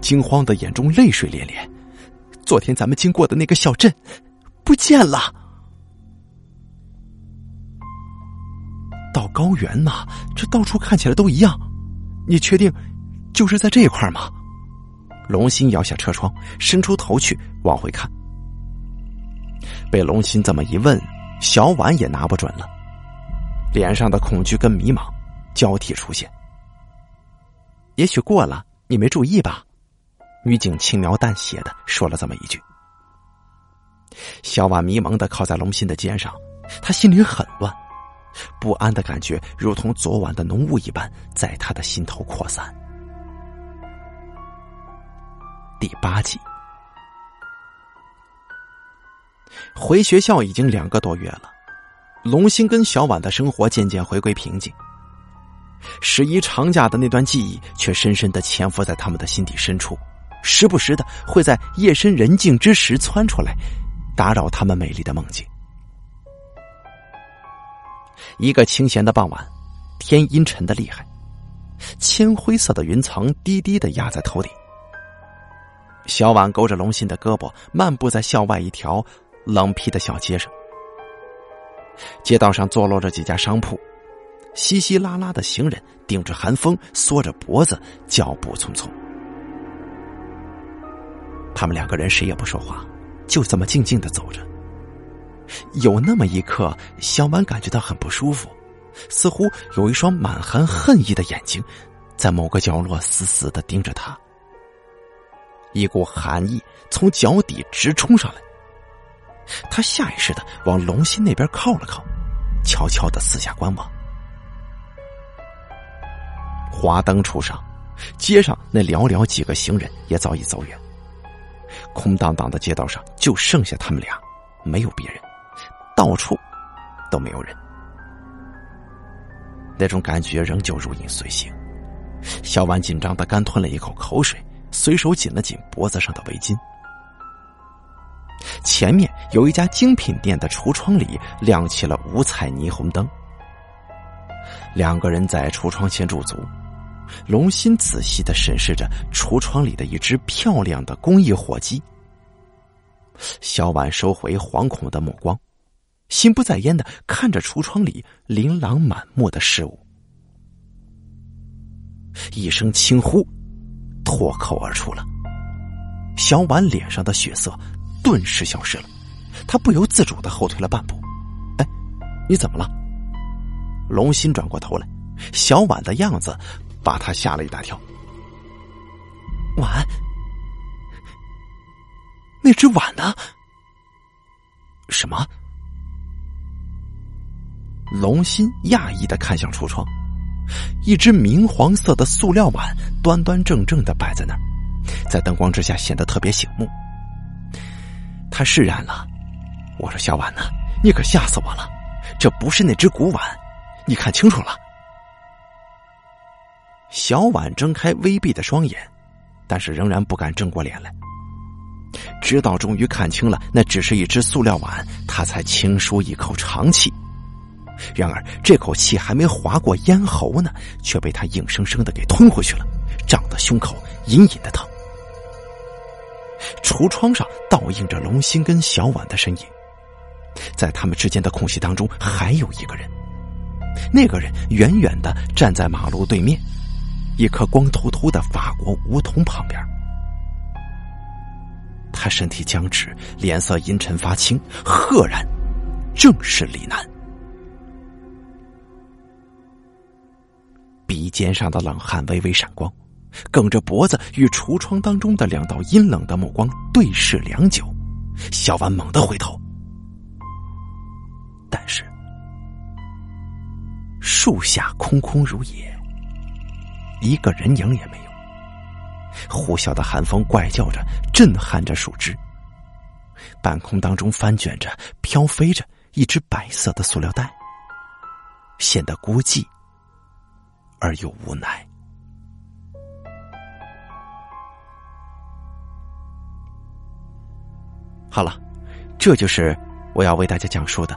惊慌的眼中泪水连连。昨天咱们经过的那个小镇，不见了。到高原呐，这到处看起来都一样。你确定就是在这一块吗？龙心摇下车窗，伸出头去往回看。被龙心这么一问，小婉也拿不准了，脸上的恐惧跟迷茫交替出现。也许过了，你没注意吧？女警轻描淡写的说了这么一句。小婉迷茫的靠在龙心的肩上，她心里很乱，不安的感觉如同昨晚的浓雾一般，在她的心头扩散。第八集。回学校已经两个多月了，龙兴跟小婉的生活渐渐回归平静。十一长假的那段记忆却深深的潜伏在他们的心底深处，时不时的会在夜深人静之时窜出来，打扰他们美丽的梦境。一个清闲的傍晚，天阴沉的厉害，铅灰色的云层低低的压在头顶。小婉勾着龙心的胳膊，漫步在校外一条冷僻的小街上。街道上坐落着几家商铺，稀稀拉拉的行人顶着寒风，缩着脖子，脚步匆匆。他们两个人谁也不说话，就这么静静的走着。有那么一刻，小满感觉到很不舒服，似乎有一双满含恨意的眼睛，在某个角落死死的盯着他。一股寒意从脚底直冲上来，他下意识的往龙心那边靠了靠，悄悄的四下观望。华灯初上，街上那寥寥几个行人也早已走远，空荡荡的街道上就剩下他们俩，没有别人。到处都没有人，那种感觉仍旧如影随形。小婉紧张的干吞了一口口水，随手紧了紧脖子上的围巾。前面有一家精品店的橱窗里亮起了五彩霓虹灯，两个人在橱窗前驻足。龙心仔细的审视着橱窗里的一只漂亮的工艺火鸡，小婉收回惶恐的目光。心不在焉的看着橱窗里琳琅满目的事物，一声轻呼脱口而出了。小婉脸上的血色顿时消失了，他不由自主的后退了半步。“哎，你怎么了？”龙心转过头来，小婉的样子把他吓了一大跳。“婉，那只碗呢？”“什么？”龙心讶异的看向橱窗，一只明黄色的塑料碗端端正正的摆在那儿，在灯光之下显得特别醒目。他释然了，我说：“小婉呢？你可吓死我了！这不是那只古碗，你看清楚了。”小婉睁开微闭的双眼，但是仍然不敢正过脸来。直到终于看清了那只是一只塑料碗，他才轻舒一口长气。然而，这口气还没划过咽喉呢，却被他硬生生的给吞回去了，胀得胸口隐隐的疼。橱窗上倒映着龙心跟小婉的身影，在他们之间的空隙当中，还有一个人。那个人远远的站在马路对面，一棵光秃秃的法国梧桐旁边。他身体僵直，脸色阴沉发青，赫然正是李楠。鼻尖上的冷汗微微闪光，梗着脖子与橱窗当中的两道阴冷的目光对视良久，小婉猛地回头，但是树下空空如也，一个人影也没有。呼啸的寒风怪叫着，震撼着树枝。半空当中翻卷着、飘飞着一只白色的塑料袋，显得孤寂。而又无奈。好了，这就是我要为大家讲述的